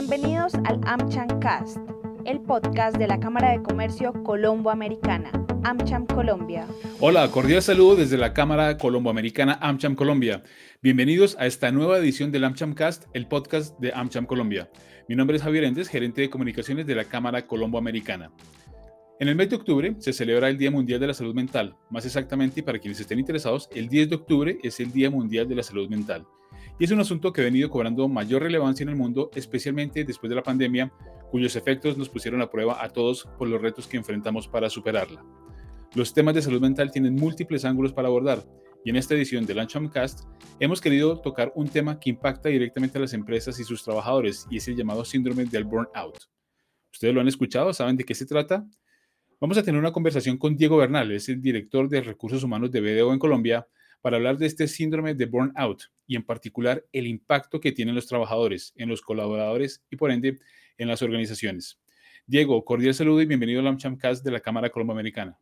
Bienvenidos al AmCham Cast, el podcast de la Cámara de Comercio Colombo-Americana, AmCham Colombia. Hola, cordial saludo desde la Cámara Colombo-Americana AmCham Colombia. Bienvenidos a esta nueva edición del AmCham Cast, el podcast de AmCham Colombia. Mi nombre es Javier Endes, gerente de comunicaciones de la Cámara Colombo-Americana. En el mes de octubre se celebra el Día Mundial de la Salud Mental. Más exactamente, para quienes estén interesados, el 10 de octubre es el Día Mundial de la Salud Mental. Y es un asunto que ha venido cobrando mayor relevancia en el mundo, especialmente después de la pandemia, cuyos efectos nos pusieron a prueba a todos por los retos que enfrentamos para superarla. Los temas de salud mental tienen múltiples ángulos para abordar, y en esta edición de Cast hemos querido tocar un tema que impacta directamente a las empresas y sus trabajadores, y es el llamado síndrome del burnout. Ustedes lo han escuchado, saben de qué se trata, Vamos a tener una conversación con Diego Bernal, es el director de recursos humanos de BDO en Colombia, para hablar de este síndrome de burnout y en particular el impacto que tienen los trabajadores, en los colaboradores y por ende en las organizaciones. Diego, cordial saludo y bienvenido al AmChamcast de la Cámara Colombo-Americana.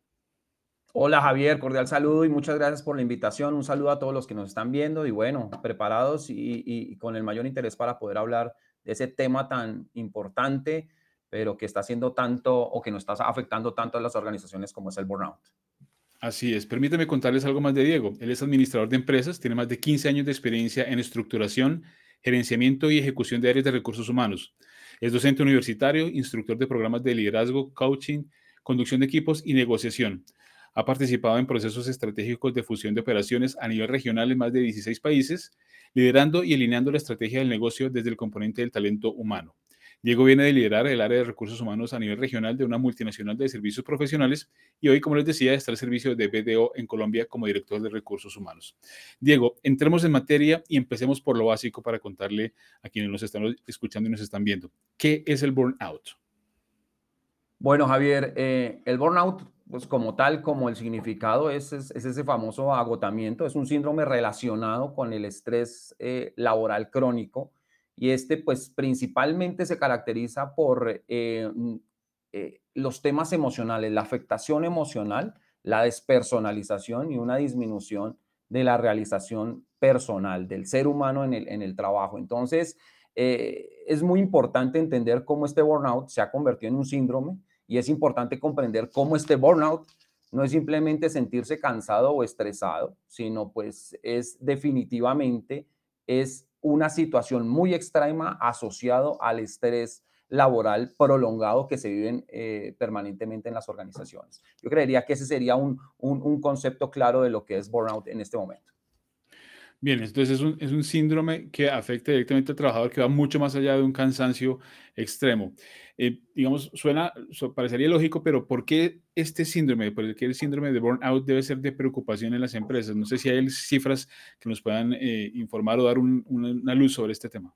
Hola Javier, cordial saludo y muchas gracias por la invitación. Un saludo a todos los que nos están viendo y bueno, preparados y, y con el mayor interés para poder hablar de ese tema tan importante pero que está haciendo tanto o que no está afectando tanto a las organizaciones como es el burnout. Así es. Permíteme contarles algo más de Diego. Él es administrador de empresas, tiene más de 15 años de experiencia en estructuración, gerenciamiento y ejecución de áreas de recursos humanos. Es docente universitario, instructor de programas de liderazgo, coaching, conducción de equipos y negociación. Ha participado en procesos estratégicos de fusión de operaciones a nivel regional en más de 16 países, liderando y alineando la estrategia del negocio desde el componente del talento humano. Diego viene de liderar el área de recursos humanos a nivel regional de una multinacional de servicios profesionales y hoy, como les decía, está al servicio de BDO en Colombia como director de recursos humanos. Diego, entremos en materia y empecemos por lo básico para contarle a quienes nos están escuchando y nos están viendo. ¿Qué es el burnout? Bueno, Javier, eh, el burnout, pues como tal, como el significado, es, ese famoso agotamiento, es un síndrome relacionado con el estrés eh, laboral crónico y este pues principalmente se caracteriza por eh, mm, eh, los temas emocionales, la afectación emocional, la despersonalización y una disminución de la realización personal del ser humano en el, en el trabajo. Entonces, eh, es muy importante entender cómo este burnout se ha convertido en un síndrome y es importante comprender cómo este burnout no es simplemente sentirse cansado o estresado, sino pues es definitivamente es una situación muy extrema asociado al estrés laboral prolongado que se viven eh, permanentemente en las organizaciones. Yo creería que ese sería un, un, concepto claro de lo que es burnout en este momento. Bien, entonces es un, es un, síndrome que afecta directamente al trabajador, que va mucho más allá de un cansancio extremo. Eh, digamos, suena, parecería lógico, pero ¿por qué este síndrome, por qué el síndrome de burnout debe ser de preocupación en las empresas? No sé si hay cifras que nos puedan eh, informar o dar una luz sobre este tema.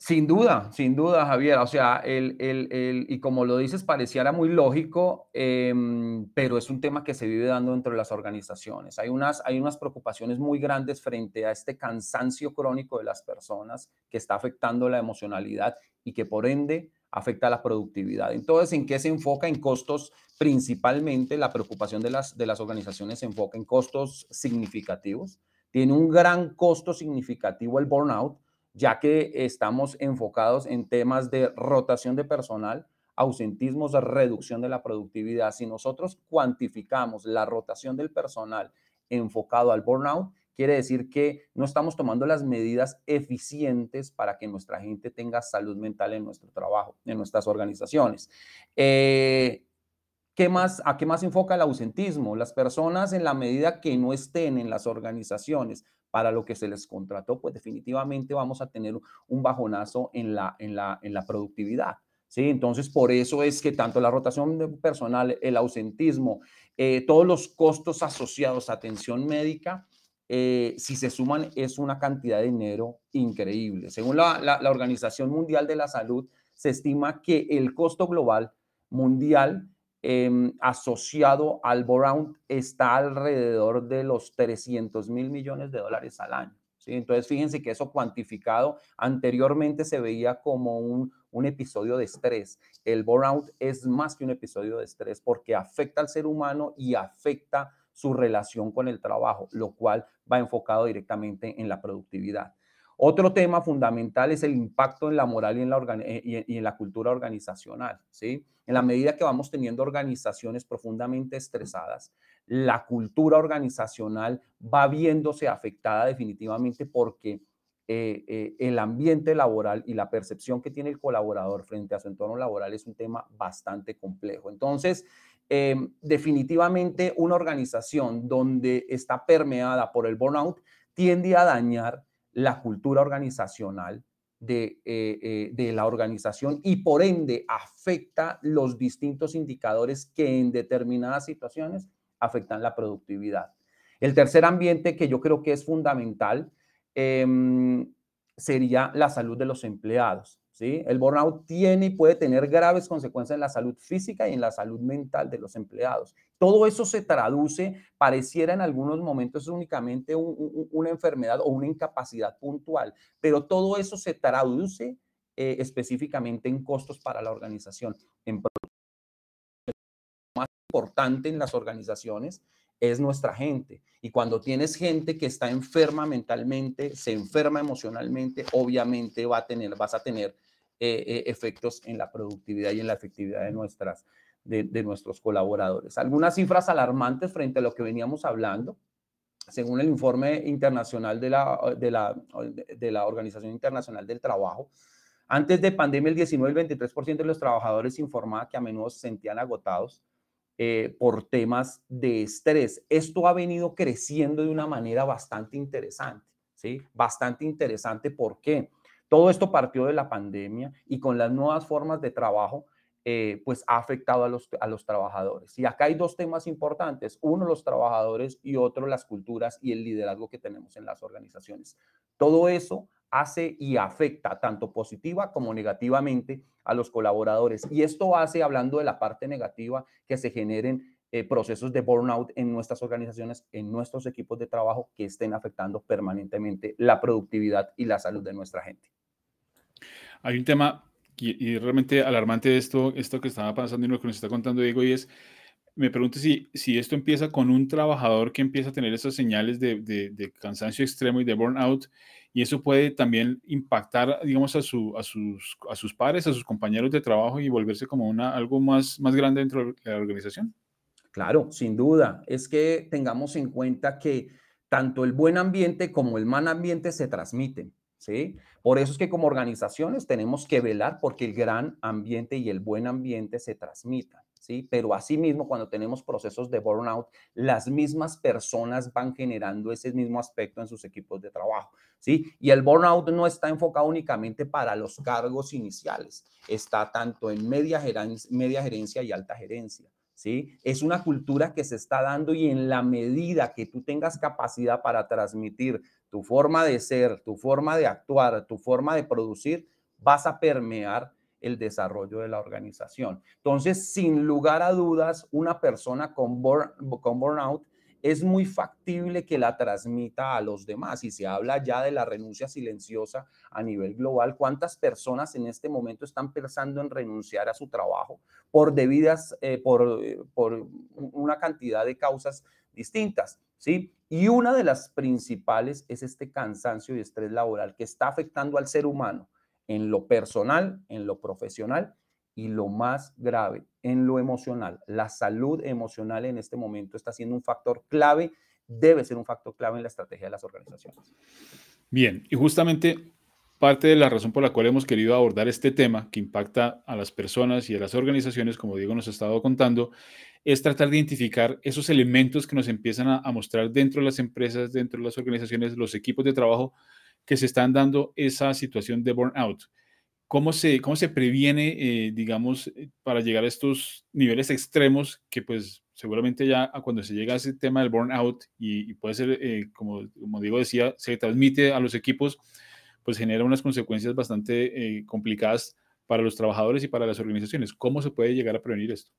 Sin duda, sin duda, Javier. O sea, el, el, el, y como lo dices, pareciera muy lógico, em, pero es un tema que se vive dando dentro de las organizaciones. Hay unas, hay unas preocupaciones muy grandes frente a este cansancio crónico de las personas que está afectando la emocionalidad y que por ende afecta la productividad. Entonces, ¿en qué se enfoca? En costos, principalmente la preocupación de las, de las organizaciones se enfoca en costos significativos. Tiene un gran costo significativo el burnout ya que estamos enfocados en temas de rotación de personal, ausentismos, reducción de la productividad. Si nosotros cuantificamos la rotación del personal enfocado al burnout, quiere decir que no estamos tomando las medidas eficientes para que nuestra gente tenga salud mental en nuestro trabajo, en nuestras organizaciones. Eh, ¿Qué más, ¿A qué más enfoca el ausentismo? Las personas en la medida que no estén en las organizaciones para lo que se les contrató, pues definitivamente vamos a tener un bajonazo en la, en la, en la productividad. ¿sí? Entonces, por eso es que tanto la rotación de personal, el ausentismo, eh, todos los costos asociados a atención médica, eh, si se suman, es una cantidad de dinero increíble. Según la, la Organización Mundial de la Salud, se estima que el costo global mundial Em, asociado al burnout está alrededor de los 300 mil millones de dólares al año. ¿sí? Entonces, fíjense que eso cuantificado anteriormente se veía como un, un episodio de estrés. El burnout es más que un episodio de estrés porque afecta al ser humano y afecta su relación con el trabajo, lo cual va enfocado directamente en la productividad. Otro tema fundamental es el impacto en la moral y en la, eh, y en la cultura organizacional. ¿sí? En la medida que vamos teniendo organizaciones profundamente estresadas, la cultura organizacional va viéndose afectada definitivamente porque eh, eh, el ambiente laboral y la percepción que tiene el colaborador frente a su entorno laboral es un tema bastante complejo. Entonces, em, definitivamente una organización donde está permeada por el burnout tiende a dañar la cultura organizacional de, eh, eh, de, la organización y por ende afecta los distintos indicadores que en determinadas situaciones afectan la productividad. El tercer ambiente que yo creo que es fundamental em, sería la salud de los empleados. El burnout tiene y puede tener graves consecuencias en la salud física y en la salud mental de los empleados. Todo eso se traduce, pareciera en algunos momentos únicamente una enfermedad o una incapacidad puntual, pero todo eso se traduce eh, específicamente en costos para la organización. En más importante en las organizaciones es nuestra gente. Y cuando tienes gente que está enferma mentalmente, se enferma emocionalmente, obviamente va a tener, vas a tener eh, eh, efectos en la productividad y en la efectividad de, nuestras, de, nuestros colaboradores. Algunas cifras alarmantes frente a lo que veníamos hablando. Según el informe internacional de la, de la, de la Organización Internacional del Trabajo, antes de pandemia, el 19 el 23% de los trabajadores informaba que a menudo se sentían agotados eh, por temas de estrés. Esto ha venido creciendo de una manera bastante interesante, ¿sí? Bastante interesante. ¿Por qué? Todo esto partió de la pandemia y con las nuevas formas de trabajo, eh, pues ha afectado a los, a los trabajadores. Y acá hay dos temas importantes, uno los trabajadores y otro las culturas y el liderazgo que tenemos en las organizaciones. Todo eso hace y afecta tanto positiva como negativamente a los colaboradores. Y esto hace, hablando de la parte negativa, que se generen eh, procesos de burnout en nuestras organizaciones, en nuestros equipos de trabajo que estén afectando permanentemente la productividad y la salud de nuestra gente. Hay un tema y, realmente alarmante esto, esto que estaba pasando y lo que nos está contando Diego, y es, me pregunto si, si esto empieza con un trabajador que empieza a tener esas señales de, de, cansancio extremo y de burnout, y eso puede también impactar, digamos, a, su, a, sus, a sus pares, a sus compañeros de trabajo y volverse como una, algo más, más grande dentro de la organización. Claro, sin duda. Es que tengamos en cuenta que tanto el buen ambiente como el mal ambiente se transmiten. ¿sí? Por eso es que como organizaciones tenemos que velar porque el gran ambiente y el buen ambiente se transmitan, ¿sí? Pero asimismo, cuando tenemos procesos de burnout, las mismas personas van generando ese mismo aspecto en sus equipos de trabajo, ¿sí? Y el burnout no está enfocado únicamente para los cargos iniciales, está tanto en media gerencia, media gerencia y alta gerencia. ¿Sí? Es una cultura que se está dando y en la medida que tú tengas capacidad para transmitir tu forma de ser, tu forma de actuar, tu forma de producir, vas a permear el desarrollo de la organización. Entonces, sin lugar a dudas, una persona con, con burnout es muy factible que la transmita a los demás. Y se habla ya de la renuncia silenciosa a nivel global. ¿Cuántas personas en este momento están pensando en renunciar a su trabajo por debidas, eh, por, eh, por una cantidad de causas distintas? ¿sí? Y una de las principales es este cansancio y estrés laboral que está afectando al ser humano en lo personal, en lo profesional y lo más grave, en lo emocional. La salud emocional en este momento está siendo un factor clave, debe ser un factor clave en la estrategia de las organizaciones. Bien, y justamente parte de la razón por la cual hemos querido abordar este tema que impacta a las personas y a las organizaciones, como Diego nos ha estado contando, es tratar de identificar esos elementos que nos empiezan a, mostrar dentro de las empresas, dentro de las organizaciones, los equipos de trabajo que se están dando esa situación de burnout. ¿Cómo se, cómo se previene, eh, digamos, eh, para llegar a estos niveles extremos que pues seguramente ya cuando se llega a ese tema del burnout y, puede ser, eh, como, como Diego decía, se transmite a los equipos, pues genera unas consecuencias bastante complicadas para los trabajadores y para las organizaciones. ¿Cómo se puede llegar a prevenir esto?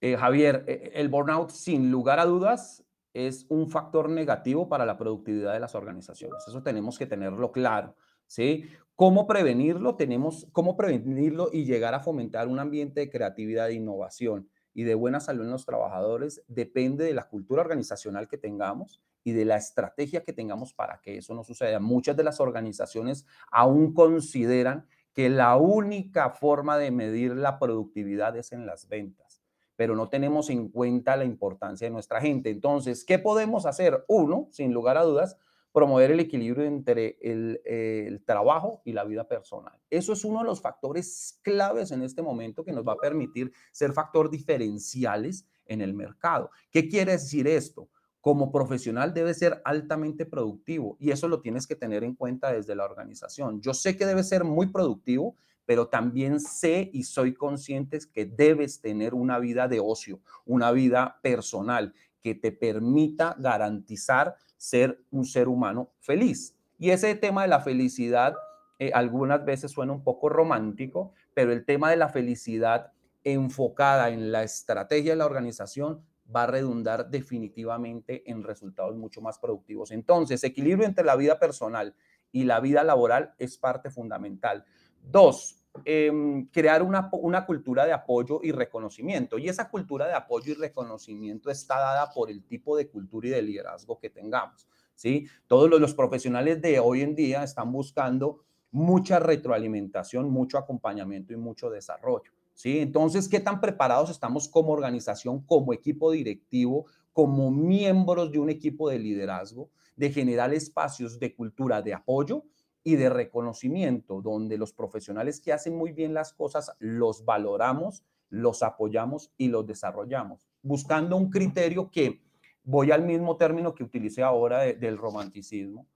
Eh, Javier, eh, el burnout sin lugar a dudas es un factor negativo para la productividad de las organizaciones. Eso tenemos que tenerlo claro, ¿sí? ¿Cómo prevenirlo? Tenemos cómo prevenirlo y llegar a fomentar un ambiente de creatividad e innovación y de buena salud en los trabajadores depende de la cultura organizacional que tengamos y de la estrategia que tengamos para que eso no suceda. Muchas de las organizaciones aún consideran que la única forma de medir la productividad es en las ventas, pero no tenemos en cuenta la importancia de nuestra gente. Entonces, ¿qué podemos hacer? Uno, sin lugar a dudas, promover el equilibrio entre el, trabajo y la vida personal. Eso es uno de los factores claves en este momento que nos va a permitir ser factor diferenciales en el mercado. ¿Qué quiere decir esto? Como profesional debe ser altamente productivo y eso lo tienes que tener en cuenta desde la organización. Yo sé que debe ser muy productivo, pero también sé y soy consciente que debes tener una vida de ocio, una vida personal que te permita garantizar ser un ser humano feliz. Y ese tema de la felicidad eh, algunas veces suena un poco romántico, pero el tema de la felicidad enfocada en la estrategia de la organización va a redundar definitivamente en resultados mucho más productivos. Entonces, equilibrio entre la vida personal y la vida laboral es parte fundamental. Dos, Em, crear una, una, cultura de apoyo y reconocimiento. Y esa cultura de apoyo y reconocimiento está dada por el tipo de cultura y de liderazgo que tengamos. ¿sí? Todos los, los profesionales de hoy en día están buscando mucha retroalimentación, mucho acompañamiento y mucho desarrollo. ¿sí? Entonces, ¿qué tan preparados estamos como organización, como equipo directivo, como miembros de un equipo de liderazgo, de generar espacios de cultura de apoyo? Y de reconocimiento, donde los profesionales que hacen muy bien las cosas los valoramos, los apoyamos y los desarrollamos, buscando un criterio que voy al mismo término que utilicé ahora del romanticismo.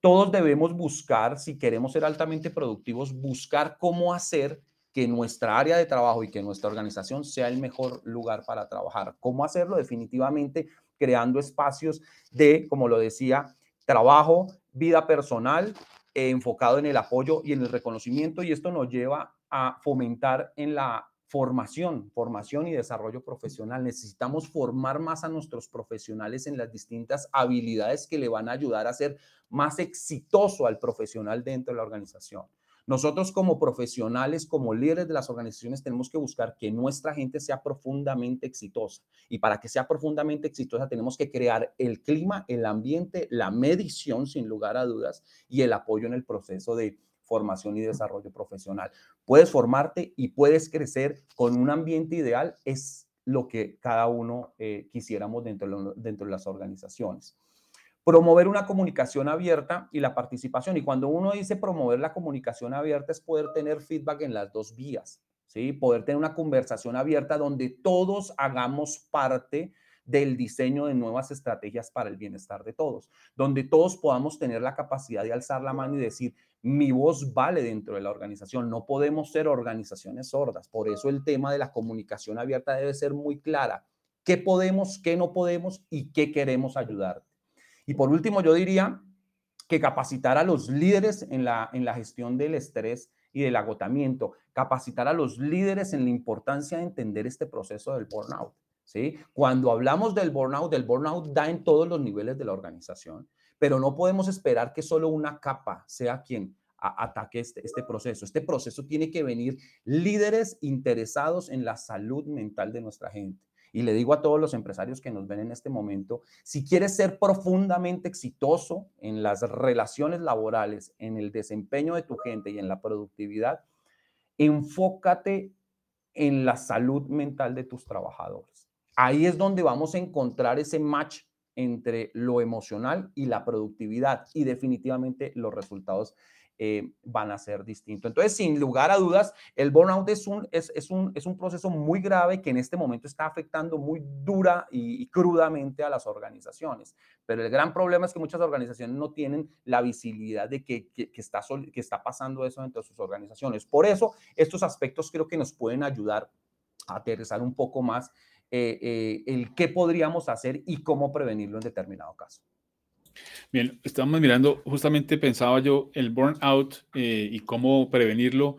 Todos debemos buscar, si queremos ser altamente productivos, buscar cómo hacer que nuestra área de trabajo y que nuestra organización sea el mejor lugar para trabajar. ¿Cómo hacerlo? Definitivamente creando espacios de, como lo decía, trabajo, vida personal enfocado en el apoyo y en el reconocimiento y esto nos lleva a fomentar en la formación, formación y desarrollo profesional. Necesitamos formar más a nuestros profesionales en las distintas habilidades que le van a ayudar a ser más exitoso al profesional dentro de la organización. Nosotros como profesionales, como líderes de las organizaciones, tenemos que buscar que nuestra gente sea profundamente exitosa. Y para que sea profundamente exitosa, tenemos que crear el clima, el ambiente, la medición, sin lugar a dudas, y el apoyo en el proceso de formación y desarrollo profesional. Puedes formarte y puedes crecer con un ambiente ideal, es lo que cada uno eh, quisiéramos dentro dentro de las organizaciones promover una comunicación abierta y la participación. Y cuando uno dice promover la comunicación abierta es poder tener feedback en las dos vías, ¿sí? Poder tener una conversación abierta donde todos hagamos parte del diseño de nuevas estrategias para el bienestar de todos, donde todos podamos tener la capacidad de alzar la mano y decir, mi voz vale dentro de la organización, no podemos ser organizaciones sordas, por eso el tema de la comunicación abierta debe ser muy clara, qué podemos, qué no podemos y qué queremos ayudar. Y por último, yo diría que capacitar a los líderes en la, en la gestión del estrés y del agotamiento, capacitar a los líderes en la importancia de entender este proceso del burnout. ¿sí? Cuando hablamos del burnout, el burnout da en todos los niveles de la organización, pero no podemos esperar que solo una capa sea quien ataque este, este proceso. Este proceso tiene que venir líderes interesados en la salud mental de nuestra gente. Y le digo a todos los empresarios que nos ven en este momento, si quieres ser profundamente exitoso en las relaciones laborales, en el desempeño de tu gente y en la productividad, enfócate en la salud mental de tus trabajadores. Ahí es donde vamos a encontrar ese match entre lo emocional y la productividad y definitivamente los resultados eh, van a ser distintos. Entonces, sin lugar a dudas, el burnout es un, es, es, un, es un proceso muy grave que en este momento está afectando muy dura y, crudamente a las organizaciones. Pero el gran problema es que muchas organizaciones no tienen la visibilidad de que, que, está, que está pasando eso dentro de sus organizaciones. Por eso, estos aspectos creo que nos pueden ayudar a aterrizar un poco más eh, eh, el qué podríamos hacer y cómo prevenirlo en determinado caso. Bien, estamos mirando, justamente pensaba yo el burnout eh, y cómo prevenirlo,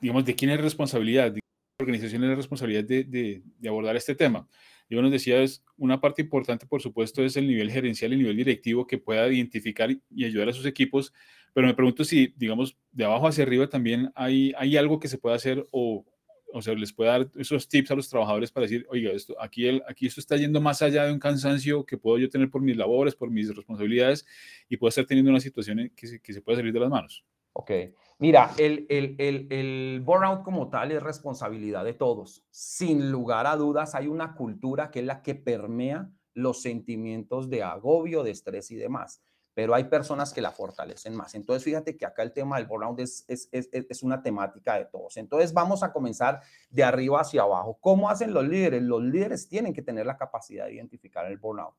digamos, de quién es responsabilidad, de qué organización es la responsabilidad de, de, abordar este tema. Yo nos decía, es una parte importante, por supuesto, es el nivel gerencial, el nivel directivo que pueda identificar y ayudar a sus equipos, pero me pregunto si, digamos, de abajo hacia arriba también hay, hay algo que se pueda hacer o o sea, les puede dar esos tips a los trabajadores para decir, oiga, esto, aquí, el, aquí esto está yendo más allá de un cansancio que puedo yo tener por mis labores, por mis responsabilidades y puedo estar teniendo una situación que se, que se puede salir de las manos. Ok. Mira, el, el, el, el, burnout como tal es responsabilidad de todos. Sin lugar a dudas, hay una cultura que es la que permea los sentimientos de agobio, de estrés y demás pero hay personas que la fortalecen más. Entonces, fíjate que acá el tema del burnout es, es, es, es, una temática de todos. Entonces, vamos a comenzar de arriba hacia abajo. ¿Cómo hacen los líderes? Los líderes tienen que tener la capacidad de identificar el burnout.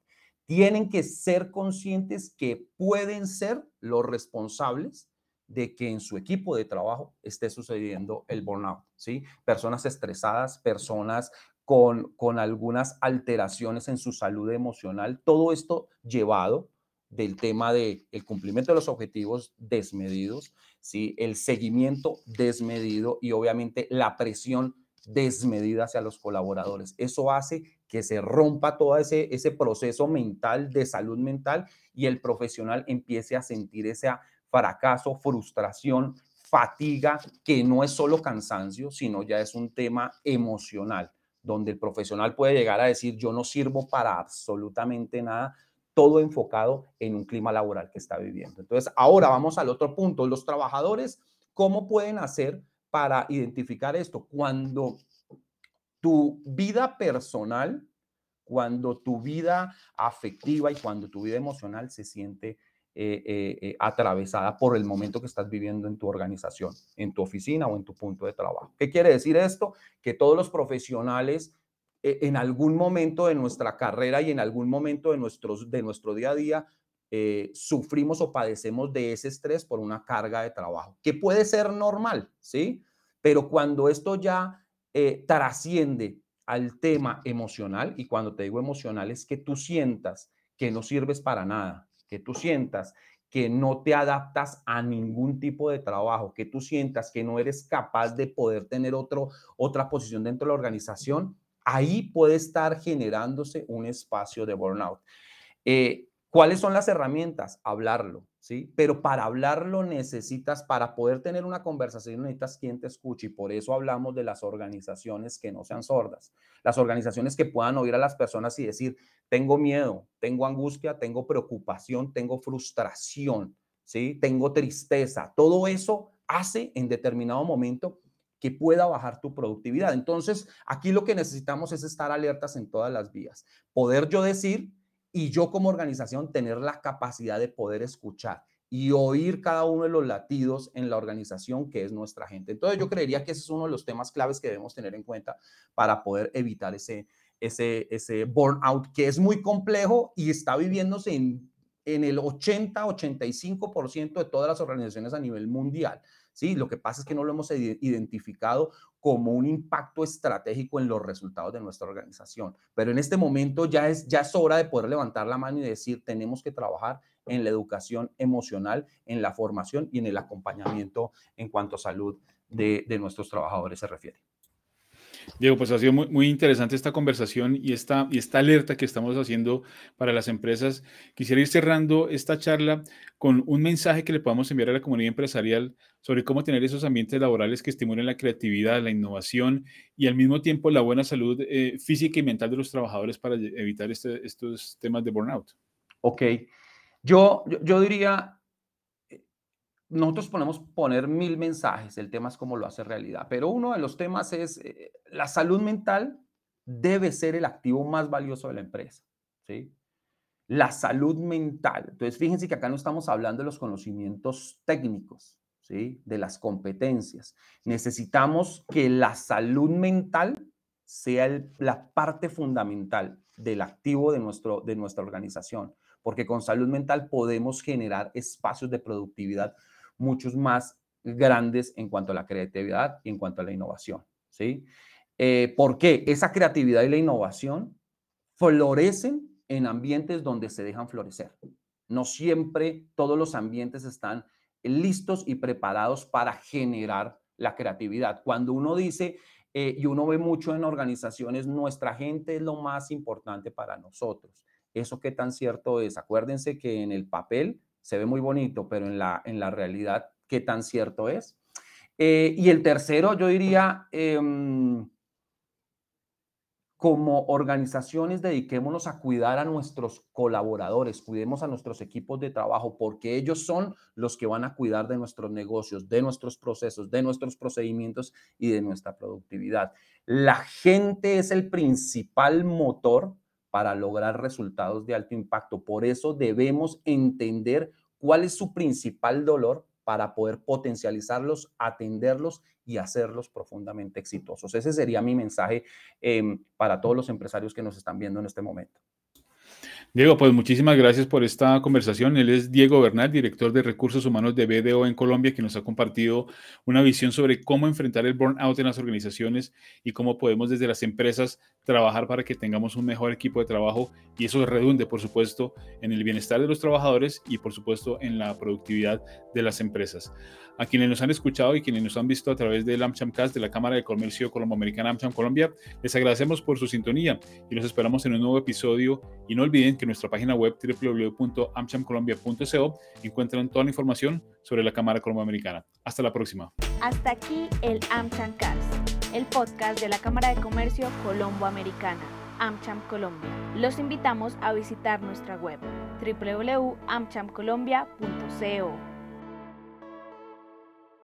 Tienen que ser conscientes que pueden ser los responsables de que en su equipo de trabajo esté sucediendo el burnout, ¿sí? Personas estresadas, personas con, con algunas alteraciones en su salud emocional, todo esto llevado del tema del el cumplimiento de los objetivos desmedidos, ¿sí? el seguimiento desmedido y obviamente la presión desmedida hacia los colaboradores. Eso hace que se rompa todo ese, ese proceso mental de salud mental y el profesional empiece a sentir ese fracaso, frustración, fatiga, que no es solo cansancio, sino ya es un tema emocional, donde el profesional puede llegar a decir, yo no sirvo para absolutamente nada, todo enfocado en un clima laboral que está viviendo. Entonces, ahora vamos al otro punto. Los trabajadores, ¿cómo pueden hacer para identificar esto? Cuando tu vida personal, cuando tu vida afectiva y cuando tu vida emocional se siente eh, eh, eh, atravesada por el momento que estás viviendo en tu organización, en tu oficina o en tu punto de trabajo. ¿Qué quiere decir esto? Que todos los profesionales e, en algún momento de nuestra carrera y en algún momento de, nuestros, de nuestro día a día eh, sufrimos o padecemos de ese estrés por una carga de trabajo, que puede ser normal, ¿sí? Pero cuando esto ya eh, trasciende al tema emocional, y cuando te digo emocional es que tú sientas que no sirves para nada, que tú sientas que no te adaptas a ningún tipo de trabajo, que tú sientas que no eres capaz de poder tener otro, otra posición dentro de la organización, ahí puede estar generándose un espacio de burnout. Eh, ¿Cuáles son las herramientas? Hablarlo, ¿sí? Pero para hablarlo necesitas, para poder tener una conversación necesitas quien te escuche y por eso hablamos de las organizaciones que no sean sordas, las organizaciones que puedan oír a las personas y decir, tengo miedo, tengo angustia, tengo preocupación, tengo frustración, ¿sí? Tengo tristeza. Todo eso hace en determinado momento que pueda bajar tu productividad. Entonces, aquí lo que necesitamos es estar alertas en todas las vías. Poder yo decir y yo como organización tener la capacidad de poder escuchar y oír cada uno de los latidos en la organización que es nuestra gente. Entonces, yo creería que ese es uno de los temas claves que debemos tener en cuenta para poder evitar ese, ese, ese burnout que es muy complejo y está viviéndose en, en el 80-85% de todas las organizaciones a nivel mundial. ¿Sí? Lo que pasa es que no lo hemos identificado como un impacto estratégico en los resultados de nuestra organización. Pero en este momento ya es, ya es hora de poder levantar la mano y decir, tenemos que trabajar en la educación emocional, en la formación y en el acompañamiento en cuanto a salud de, de nuestros trabajadores se refiere. Diego, pues ha sido muy, muy, interesante esta conversación y esta, y esta alerta que estamos haciendo para las empresas. Quisiera ir cerrando esta charla con un mensaje que le podamos enviar a la comunidad empresarial sobre cómo tener esos ambientes laborales que estimulen la creatividad, la innovación y al mismo tiempo la buena salud eh, física y mental de los trabajadores para evitar este, estos temas de burnout. Ok, yo, yo, diría, nosotros podemos poner mil mensajes, el tema es cómo lo hace realidad, pero uno de los temas es eh, la salud mental debe ser el activo más valioso de la empresa, ¿sí? La salud mental. Entonces, fíjense que acá no estamos hablando de los conocimientos técnicos, ¿sí? De las competencias. Necesitamos que la salud mental sea la parte fundamental del activo de, nuestro, de nuestra organización, porque con salud mental podemos generar espacios de productividad muchos más grandes en cuanto a la creatividad y en cuanto a la innovación. ¿sí? Eh, ¿Por qué? Esa creatividad y la innovación florecen en ambientes donde se dejan florecer. No siempre todos los ambientes están listos y preparados para generar la creatividad. Cuando uno dice, eh, y uno ve mucho en organizaciones, nuestra gente es lo más importante para nosotros. ¿Eso qué tan cierto es? Acuérdense que en el papel se ve muy bonito, pero en la, en la realidad, ¿qué tan cierto es? Eh, y el tercero, yo diría, em, como organizaciones dediquémonos a cuidar a nuestros colaboradores, cuidemos a nuestros equipos de trabajo, porque ellos son los que van a cuidar de nuestros negocios, de nuestros procesos, de nuestros procedimientos y de nuestra productividad. La gente es el principal motor para lograr resultados de alto impacto. Por eso debemos entender cuál es su principal dolor para poder potencializarlos, atenderlos y hacerlos profundamente exitosos. Ese sería mi mensaje em, para todos los empresarios que nos están viendo en este momento. Diego, pues muchísimas gracias por esta conversación. Él es Diego Bernal, director de recursos humanos de BDO en Colombia, que nos ha compartido una visión sobre cómo enfrentar el burnout en las organizaciones y cómo podemos desde las empresas trabajar para que tengamos un mejor equipo de trabajo y eso redunde, por supuesto, en el bienestar de los trabajadores y, por supuesto, en la productividad de las empresas. A quienes nos han escuchado y quienes nos han visto a través del AmChamcast de la Cámara de Comercio Colombo-Americana AmCham Colombia, les agradecemos por su sintonía y los esperamos en un nuevo episodio. Y no olviden que en nuestra página web www.amchamcolombia.co encuentran toda la información sobre la Cámara Colombo-Americana. Hasta la próxima. Hasta aquí el AmChamcast, el podcast de la Cámara de Comercio Colombo-Americana. AmCham Colombia. Los invitamos a visitar nuestra web www.amchamcolombia.co.